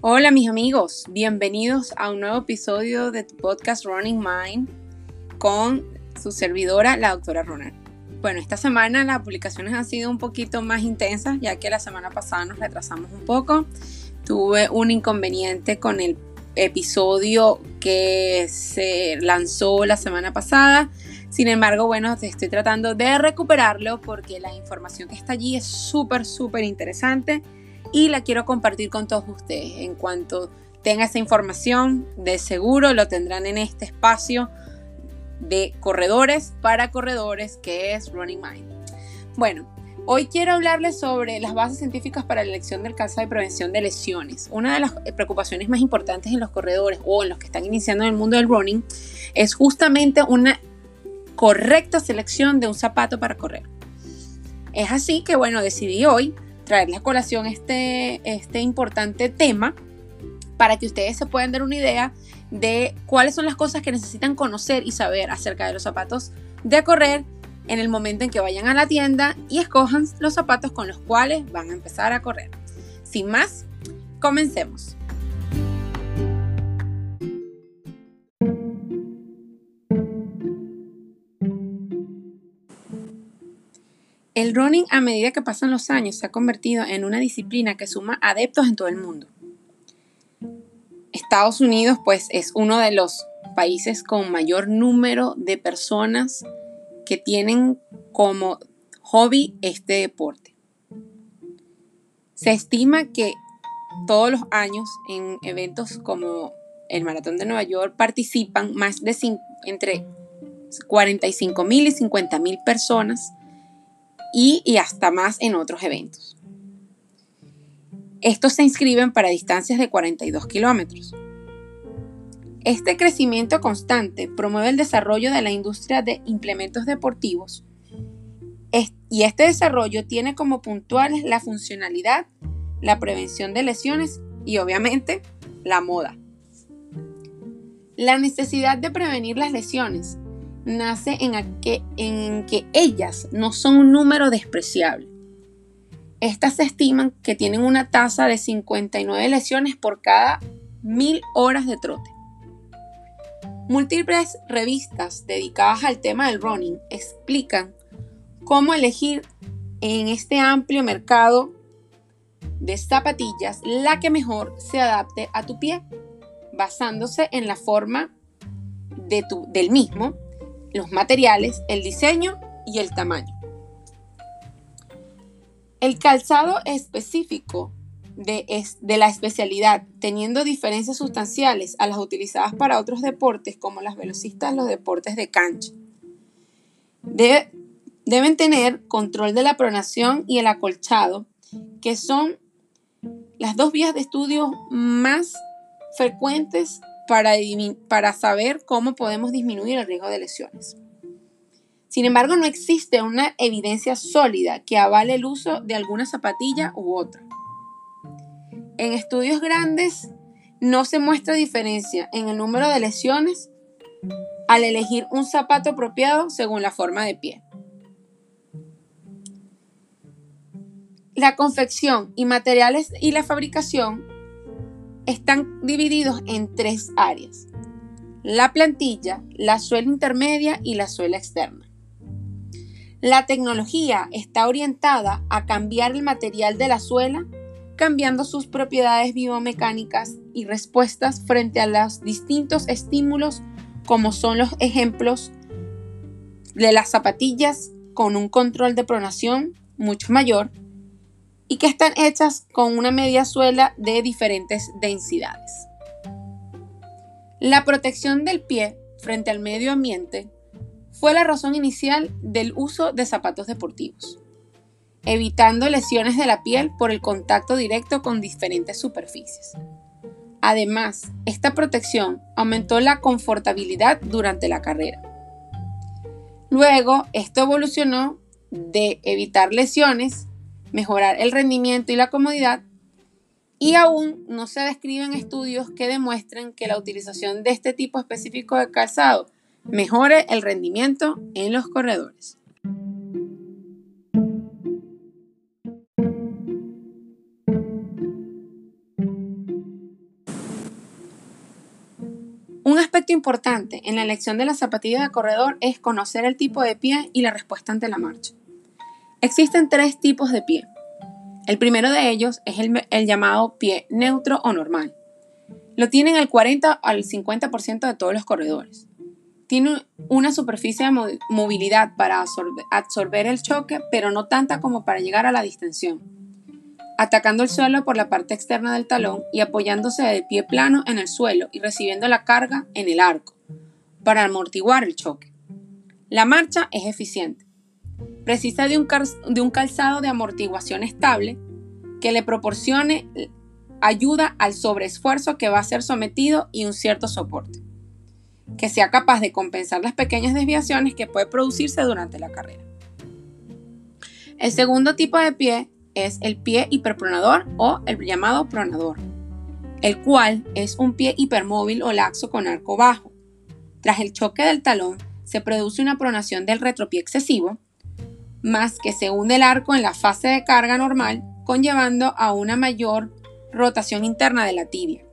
Hola mis amigos, bienvenidos a un nuevo episodio de tu podcast Running Mind con su servidora, la doctora Ronald. Bueno, esta semana las publicaciones han sido un poquito más intensas, ya que la semana pasada nos retrasamos un poco. Tuve un inconveniente con el episodio que se lanzó la semana pasada. Sin embargo, bueno, estoy tratando de recuperarlo porque la información que está allí es súper, súper interesante y la quiero compartir con todos ustedes. En cuanto tenga esa información, de seguro lo tendrán en este espacio de corredores para corredores que es Running Mind. Bueno, hoy quiero hablarles sobre las bases científicas para la elección del calzado y prevención de lesiones. Una de las preocupaciones más importantes en los corredores o en los que están iniciando en el mundo del running es justamente una correcta selección de un zapato para correr. Es así que bueno, decidí hoy traerles a colación este, este importante tema para que ustedes se puedan dar una idea de cuáles son las cosas que necesitan conocer y saber acerca de los zapatos de correr en el momento en que vayan a la tienda y escojan los zapatos con los cuales van a empezar a correr. Sin más, comencemos. El running a medida que pasan los años se ha convertido en una disciplina que suma adeptos en todo el mundo. Estados Unidos pues es uno de los países con mayor número de personas que tienen como hobby este deporte. Se estima que todos los años en eventos como el Maratón de Nueva York participan más de entre 45 mil y 50 mil personas y, hasta más en otros eventos. Estos se inscriben para distancias de 42 kilómetros. Este crecimiento constante promueve el desarrollo de la industria de implementos deportivos y este desarrollo tiene como puntuales la funcionalidad, la prevención de lesiones y obviamente la moda. La necesidad de prevenir las lesiones nace en, que, en que ellas no son un número despreciable. Estas se estiman que tienen una tasa de 59 lesiones por cada mil horas de trote. Múltiples revistas dedicadas al tema del running explican cómo elegir en este amplio mercado de zapatillas la que mejor se adapte a tu pie, basándose en la forma de tu, del mismo los materiales, el diseño y el tamaño. El calzado específico de, de, la especialidad, teniendo diferencias sustanciales a las utilizadas para otros deportes como las velocistas, los deportes de cancha. deben tener control de la pronación y el acolchado, que son las dos vías de estudio más frecuentes para, saber cómo podemos disminuir el riesgo de lesiones. Sin embargo, no existe una evidencia sólida que avale el uso de alguna zapatilla u otra. En estudios grandes no se muestra diferencia en el número de lesiones al elegir un zapato apropiado según la forma de pie. La confección y materiales y la fabricación están divididos en tres áreas. La plantilla, la suela intermedia y la suela externa. La tecnología está orientada a cambiar el material de la suela, cambiando sus propiedades biomecánicas y respuestas frente a los distintos estímulos como son los ejemplos de las zapatillas con un control de pronación mucho mayor y que están hechas con una media suela de diferentes densidades. La protección del pie frente al medio ambiente fue la razón inicial del uso de zapatos deportivos, evitando lesiones de la piel por el contacto directo con diferentes superficies. Además, esta protección aumentó la confortabilidad durante la carrera. Luego, esto evolucionó de evitar lesiones mejorar el rendimiento y la comodidad, y aún no se describen estudios que demuestren que la utilización de este tipo específico de calzado mejore el rendimiento en los corredores. Un aspecto importante en la elección de la zapatilla de corredor es conocer el tipo de pie y la respuesta ante la marcha. Existen tres tipos de pie. El primero de ellos es el, llamado pie neutro o normal. Lo tienen el 40 al 50% de todos los corredores. Tiene una superficie de movilidad para absorber, el choque, pero no tanta como para llegar a la distensión, atacando el suelo por la parte externa del talón y apoyándose de pie plano en el suelo y recibiendo la carga en el arco, para amortiguar el choque. La marcha es eficiente. Precisa de un, calzado de amortiguación estable que le proporcione ayuda al sobreesfuerzo que va a ser sometido y un cierto soporte que sea capaz de compensar las pequeñas desviaciones que puede producirse durante la carrera. El segundo tipo de pie es el pie hiperpronador o el llamado pronador, el cual es un pie hipermóvil o laxo con arco bajo. Tras el choque del talón se produce una pronación del retropié excesivo, más que se hunde el arco en la fase de carga normal, conllevando a una mayor rotación interna de la tibia.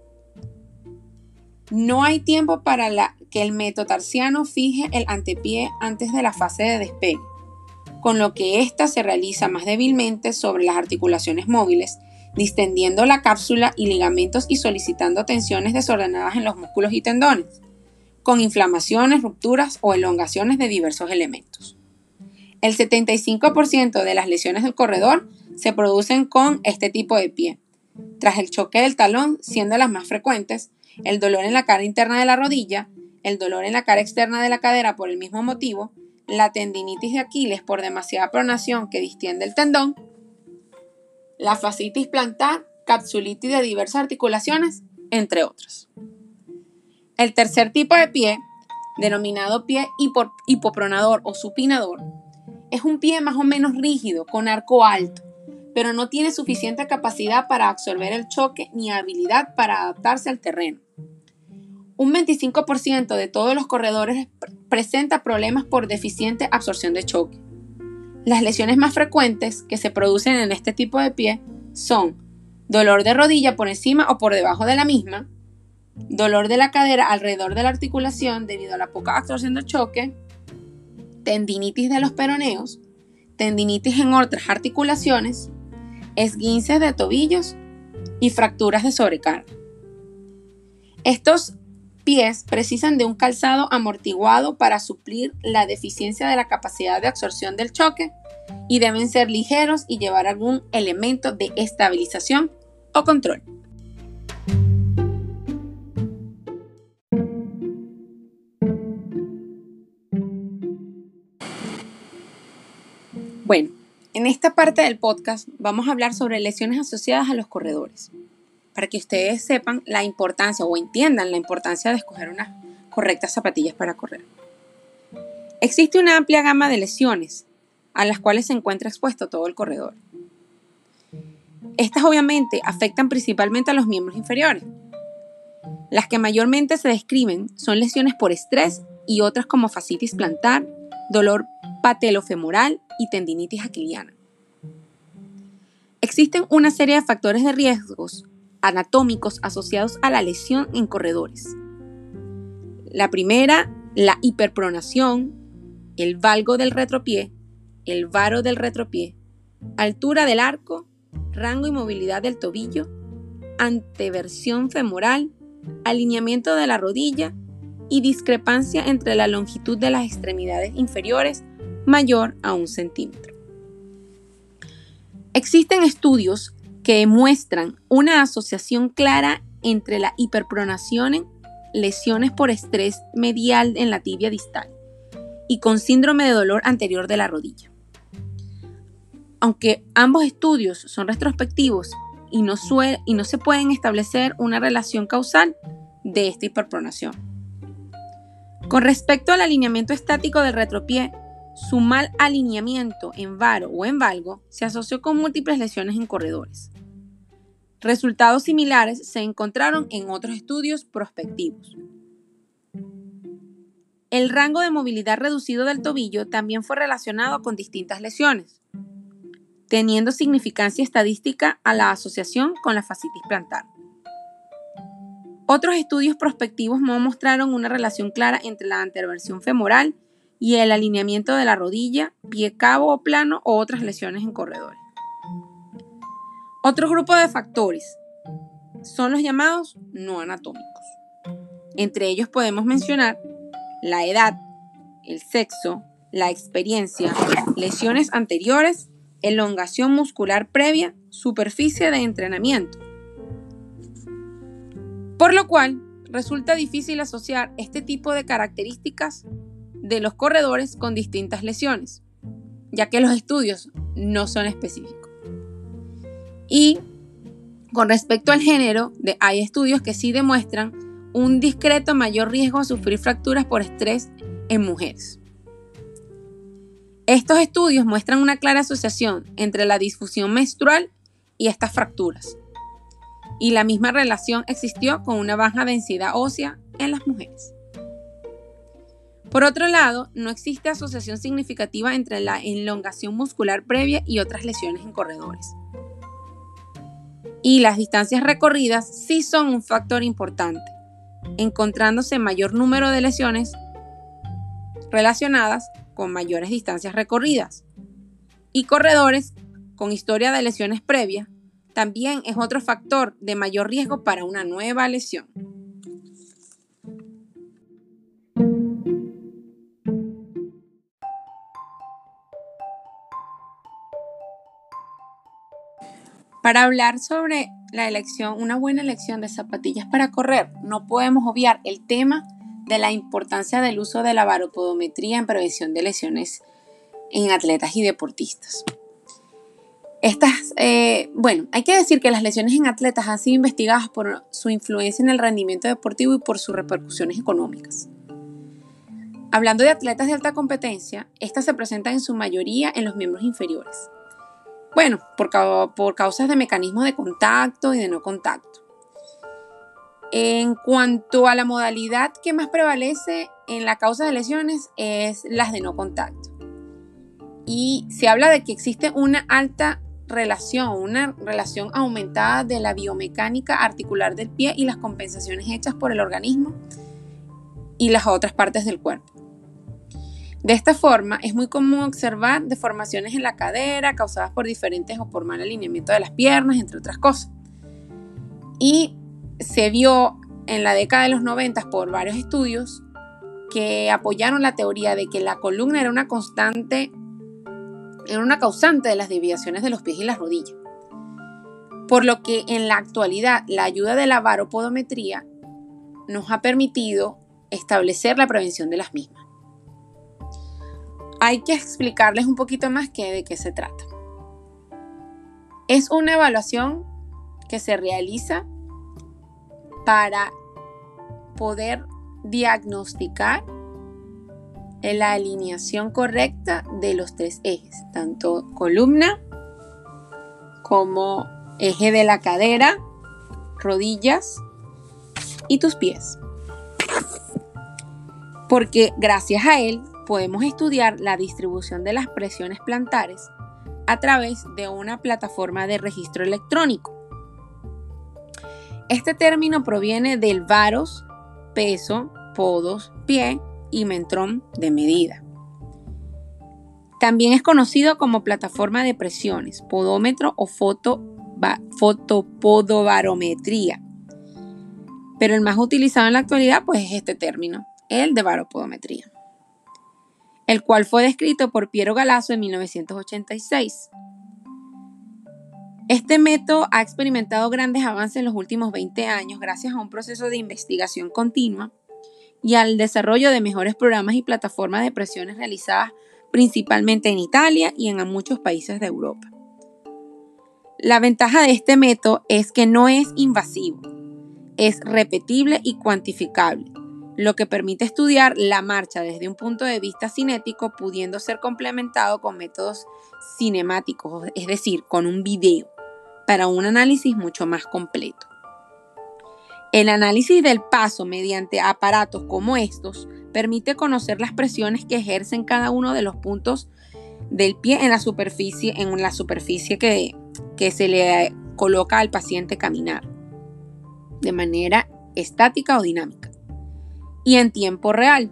No hay tiempo para que el metotarsiano fije el antepié antes de la fase de despegue, con lo que ésta se realiza más débilmente sobre las articulaciones móviles, distendiendo la cápsula y ligamentos y solicitando tensiones desordenadas en los músculos y tendones, con inflamaciones, rupturas o elongaciones de diversos elementos. El 75% de las lesiones del corredor se producen con este tipo de pie, tras el choque del talón siendo las más frecuentes, el dolor en la cara interna de la rodilla, el dolor en la cara externa de la cadera por el mismo motivo, la tendinitis de Aquiles por demasiada pronación que distiende el tendón, la fascitis plantar, capsulitis de diversas articulaciones, entre otros. El tercer tipo de pie, denominado pie hipopronador o supinador, es un pie más o menos rígido, con arco alto, pero no tiene suficiente capacidad para absorber el choque ni habilidad para adaptarse al terreno. Un 25% de todos los corredores presenta problemas por deficiente absorción de choque. Las lesiones más frecuentes que se producen en este tipo de pie son dolor de rodilla por encima o por debajo de la misma, dolor de la cadera alrededor de la articulación debido a la poca absorción de choque, tendinitis de los peroneos, tendinitis en otras articulaciones, esguinces de tobillos y fracturas de sobrecarga. Estos pies precisan de un calzado amortiguado para suplir la deficiencia de la capacidad de absorción del choque y deben ser ligeros y llevar algún elemento de estabilización o control. Bueno, en esta parte del podcast vamos a hablar sobre lesiones asociadas a los corredores, para que ustedes sepan la importancia o entiendan la importancia de escoger unas correctas zapatillas para correr. Existe una amplia gama de lesiones a las cuales se encuentra expuesto todo el corredor. Estas obviamente afectan principalmente a los miembros inferiores. Las que mayormente se describen son lesiones por estrés y otras como fascitis plantar, dolor patelofemoral y tendinitis aquiliana. Existen una serie de factores de riesgos anatómicos asociados a la lesión en corredores. La primera, la hiperpronación, el valgo del retropié, el varo del retropié, altura del arco, rango y movilidad del tobillo, anteversión femoral, alineamiento de la rodilla y discrepancia entre la longitud de las extremidades inferiores mayor a un centímetro. Existen estudios que demuestran una asociación clara entre la hiperpronación, lesiones por estrés medial en la tibia distal y con síndrome de dolor anterior de la rodilla. Aunque ambos estudios son retrospectivos y no, y no se pueden establecer una relación causal de esta hiperpronación. Con respecto al alineamiento estático del retropié, su mal alineamiento en varo o en valgo se asoció con múltiples lesiones en corredores. Resultados similares se encontraron en otros estudios prospectivos. El rango de movilidad reducido del tobillo también fue relacionado con distintas lesiones, teniendo significancia estadística a la asociación con la fascitis plantar. Otros estudios prospectivos no mostraron una relación clara entre la anteroversión femoral y el alineamiento de la rodilla, pie cabo o plano o otras lesiones en corredores. Otro grupo de factores son los llamados no anatómicos. Entre ellos podemos mencionar la edad, el sexo, la experiencia, lesiones anteriores, elongación muscular previa, superficie de entrenamiento. Por lo cual, resulta difícil asociar este tipo de características de los corredores con distintas lesiones, ya que los estudios no son específicos. Y con respecto al género, hay estudios que sí demuestran un discreto mayor riesgo a sufrir fracturas por estrés en mujeres. Estos estudios muestran una clara asociación entre la disfusión menstrual y estas fracturas. Y la misma relación existió con una baja densidad ósea en las mujeres. Por otro lado, no existe asociación significativa entre la elongación muscular previa y otras lesiones en corredores. Y las distancias recorridas sí son un factor importante, encontrándose mayor número de lesiones relacionadas con mayores distancias recorridas. Y corredores con historia de lesiones previas también es otro factor de mayor riesgo para una nueva lesión. Para hablar sobre la elección, una buena elección de zapatillas para correr, no podemos obviar el tema de la importancia del uso de la baropodometría en prevención de lesiones en atletas y deportistas. Estas, eh, bueno, hay que decir que las lesiones en atletas han sido investigadas por su influencia en el rendimiento deportivo y por sus repercusiones económicas. Hablando de atletas de alta competencia, estas se presentan en su mayoría en los miembros inferiores, bueno, por, por causas de mecanismos de contacto y de no contacto. En cuanto a la modalidad que más prevalece en la causa de lesiones es las de no contacto. Y se habla de que existe una alta relación, una relación aumentada de la biomecánica articular del pie y las compensaciones hechas por el organismo y las otras partes del cuerpo. De esta forma, es muy común observar deformaciones en la cadera causadas por diferentes o por mal alineamiento de las piernas, entre otras cosas. Y se vio en la década de los 90 por varios estudios que apoyaron la teoría de que la columna era una constante, era una causante de las desviaciones de los pies y las rodillas. Por lo que en la actualidad la ayuda de la varopodometría nos ha permitido establecer la prevención de las mismas hay que explicarles un poquito más que de qué se trata. Es una evaluación que se realiza para poder diagnosticar la alineación correcta de los tres ejes, tanto columna como eje de la cadera, rodillas y tus pies. Porque gracias a él podemos estudiar la distribución de las presiones plantares a través de una plataforma de registro electrónico. Este término proviene del varos, peso, podos, pie y mentrón de medida. También es conocido como plataforma de presiones, podómetro o foto, fotopodobarometría. Pero el más utilizado en la actualidad pues es este término, el de varopodometría el cual fue descrito por Piero Galasso en 1986. Este método ha experimentado grandes avances en los últimos 20 años gracias a un proceso de investigación continua y al desarrollo de mejores programas y plataformas de presiones realizadas principalmente en Italia y en muchos países de Europa. La ventaja de este método es que no es invasivo, es repetible y cuantificable lo que permite estudiar la marcha desde un punto de vista cinético, pudiendo ser complementado con métodos cinemáticos, es decir, con un video, para un análisis mucho más completo. El análisis del paso mediante aparatos como estos permite conocer las presiones que ejercen cada uno de los puntos del pie en la superficie, en la superficie que, que se le coloca al paciente caminar. De manera estática o dinámica, y en tiempo real,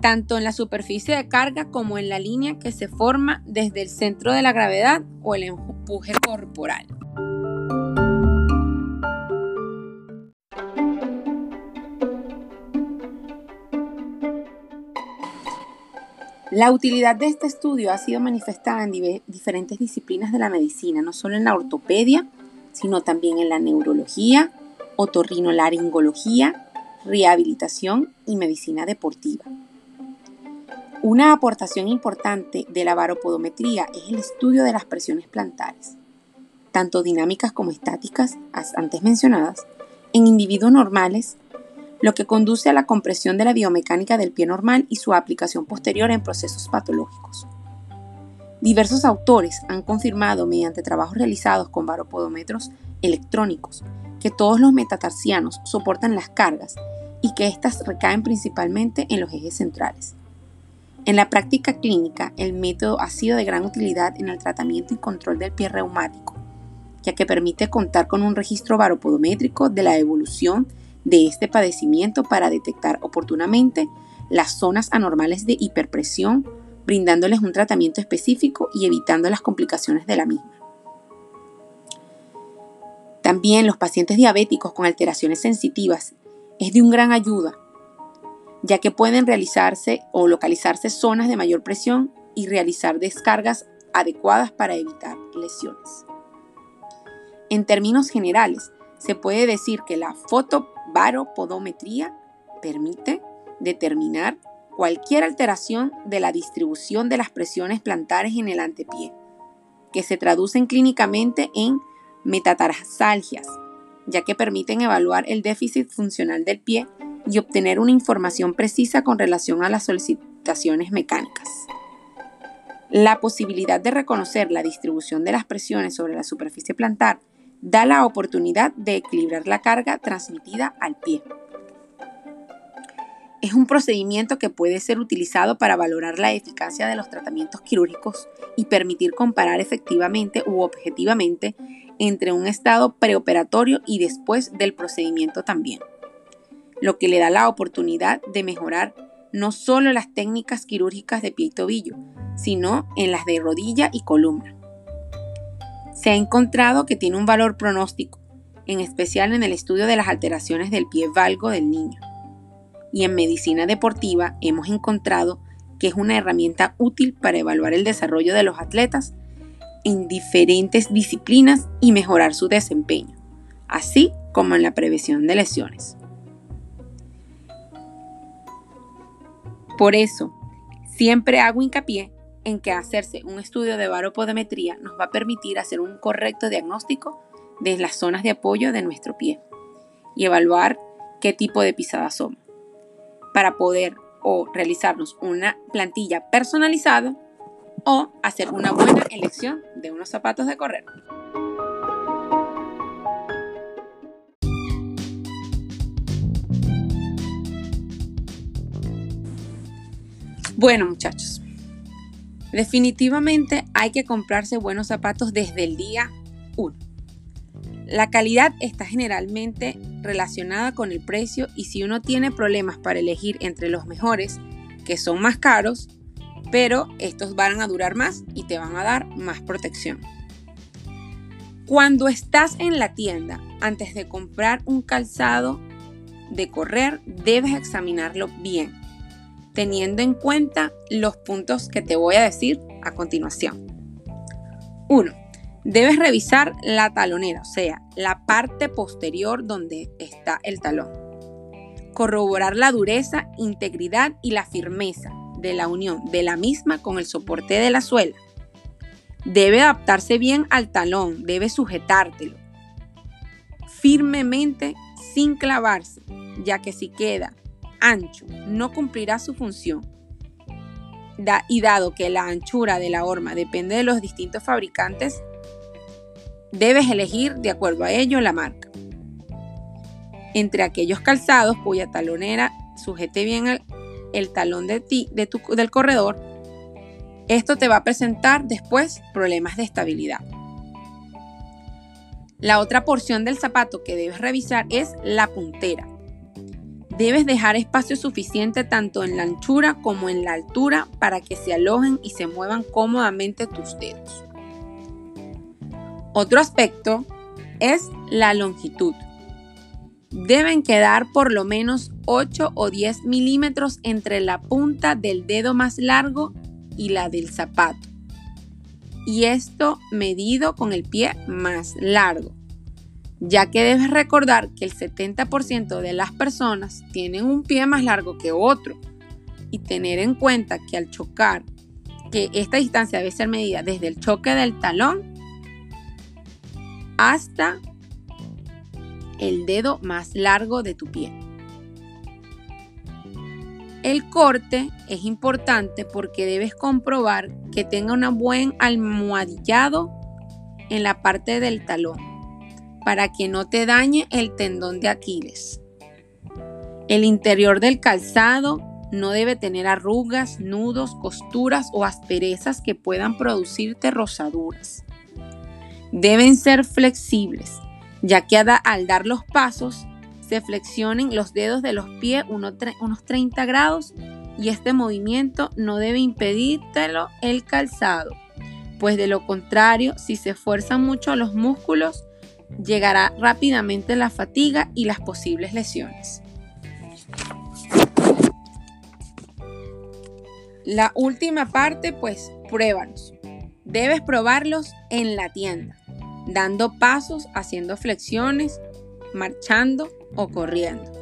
tanto en la superficie de carga como en la línea que se forma desde el centro de la gravedad o el empuje corporal. La utilidad de este estudio ha sido manifestada en diferentes disciplinas de la medicina, no solo en la ortopedia, sino también en la neurología, otorrinolaringología, rehabilitación y medicina deportiva. Una aportación importante de la varopodometría es el estudio de las presiones plantares, tanto dinámicas como estáticas, antes mencionadas, en individuos normales, lo que conduce a la compresión de la biomecánica del pie normal y su aplicación posterior en procesos patológicos. Diversos autores han confirmado mediante trabajos realizados con varopodómetros electrónicos que todos los metatarsianos soportan las cargas y que éstas recaen principalmente en los ejes centrales. En la práctica clínica, el método ha sido de gran utilidad en el tratamiento y control del pie reumático, ya que permite contar con un registro varopodométrico de la evolución de este padecimiento para detectar oportunamente las zonas anormales de hiperpresión, brindándoles un tratamiento específico y evitando las complicaciones de la misma. También los pacientes diabéticos con alteraciones sensitivas es de un gran ayuda ya que pueden realizarse o localizarse zonas de mayor presión y realizar descargas adecuadas para evitar lesiones. En términos generales, se puede decir que la fotobaropodometría permite determinar cualquier alteración de la distribución de las presiones plantares en el antepié, que se traducen clínicamente en metatarsalgias, ya que permiten evaluar el déficit funcional del pie y obtener una información precisa con relación a las solicitaciones mecánicas. La posibilidad de reconocer la distribución de las presiones sobre la superficie plantar da la oportunidad de equilibrar la carga transmitida al pie. Es un procedimiento que puede ser utilizado para valorar la eficacia de los tratamientos quirúrgicos y permitir comparar efectivamente u objetivamente entre un estado preoperatorio y después del procedimiento también lo que le da la oportunidad de mejorar no solo las técnicas quirúrgicas de pie y tobillo, sino en las de rodilla y columna. Se ha encontrado que tiene un valor pronóstico, en especial en el estudio de las alteraciones del pie valgo del niño. Y en medicina deportiva hemos encontrado que es una herramienta útil para evaluar el desarrollo de los atletas en diferentes disciplinas y mejorar su desempeño, así como en la prevención de lesiones. Por eso, siempre hago hincapié en que hacerse un estudio de varopodometría nos va a permitir hacer un correcto diagnóstico de las zonas de apoyo de nuestro pie y evaluar qué tipo de pisada somos para poder o realizarnos una plantilla personalizada o hacer una buena elección de unos zapatos de correr. Bueno, muchachos, definitivamente hay que comprarse buenos zapatos desde el día 1. La calidad está generalmente relacionada con el precio y si uno tiene problemas para elegir entre los mejores, que son más caros, pero estos van a durar más y te van a dar más protección. Cuando estás en la tienda, antes de comprar un calzado de correr, debes examinarlo bien teniendo en cuenta los puntos que te voy a decir a continuación. 1. Debes revisar la talonera, o sea, la parte posterior donde está el talón. Corroborar la dureza, integridad y la firmeza de la unión de la misma con el soporte de la suela. Debe adaptarse bien al talón, debe sujetártelo firmemente sin clavarse, ya que si queda ancho no cumplirá su función. y dado que la anchura de la horma depende de los distintos fabricantes, debes elegir de acuerdo a ello la marca. Entre aquellos calzados cuya talonera sujete bien el, talón de ti, de tu, del corredor, esto te va a presentar después problemas de estabilidad. La otra porción del zapato que debes revisar es la puntera. Debes dejar espacio suficiente tanto en la anchura como en la altura para que se alojen y se muevan cómodamente tus dedos. Otro aspecto es la longitud. Deben quedar por lo menos 8 o 10 milímetros entre la punta del dedo más largo y la del zapato. Y esto medido con el pie más largo, ya que debes recordar que el 70% de las personas tienen un pie más largo que otro. Y tener en cuenta que al chocar, que esta distancia debe ser medida desde el choque del talón hasta el dedo más largo de tu pie. El corte es importante porque debes comprobar que tenga un buen almohadillado en la parte del talón para que no te dañe el tendón de Aquiles. El interior del calzado no debe tener arrugas, nudos, costuras o asperezas que puedan producirte rosaduras. Deben ser flexibles, ya que al dar los pasos se flexionen los dedos de los pies unos, 30 grados y este movimiento no debe impedírtelo el calzado, pues de lo contrario, si se esfuerzan mucho los músculos, llegará rápidamente la fatiga y las posibles lesiones. La última parte, pues pruébalos. Debes probarlos en la tienda, dando pasos, haciendo flexiones, marchando o corriendo.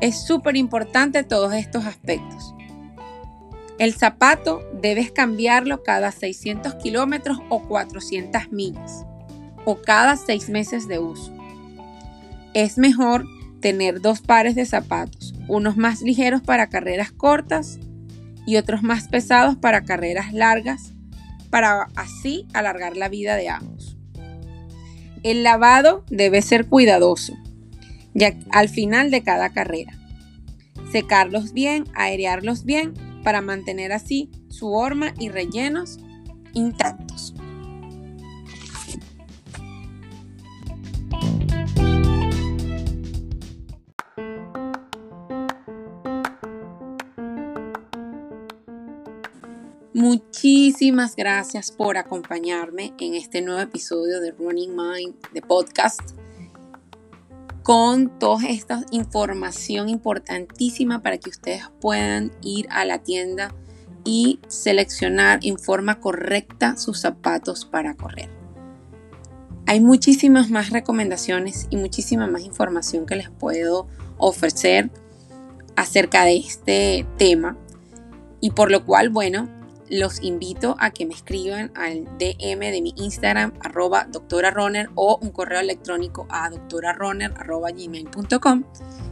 Es súper importante todos estos aspectos. El zapato debes cambiarlo cada 600 kilómetros o 400 millas o cada 6 meses de uso. Es mejor tener dos pares de zapatos, unos más ligeros para carreras cortas y otros más pesados para carreras largas, para así alargar la vida de ambos. El lavado debe ser cuidadoso, ya al final de cada carrera. Secarlos bien, airearlos bien, para mantener así su horma y rellenos intactos. Muchísimas gracias por acompañarme en este nuevo episodio de Running Mind, de podcast, con toda esta información importantísima para que ustedes puedan ir a la tienda y seleccionar en forma correcta sus zapatos para correr. Hay muchísimas más recomendaciones y muchísima más información que les puedo ofrecer acerca de este tema y por lo cual, bueno, los invito a que me escriban al DM de mi Instagram, arroba doctora o un correo electrónico a doctorarunner arroba gmail.com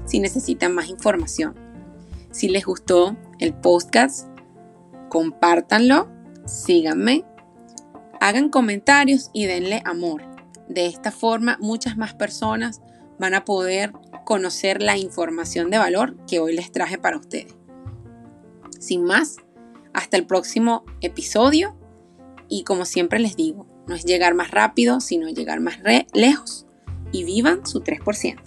si necesitan más información. Si les gustó el podcast, compártanlo, síganme, hagan comentarios y denle amor. De esta forma, muchas más personas van a poder conocer la información de valor que hoy les traje para ustedes. Sin más, hasta el próximo episodio y como siempre les digo, no es llegar más rápido, sino llegar más lejos y vivan su 3%.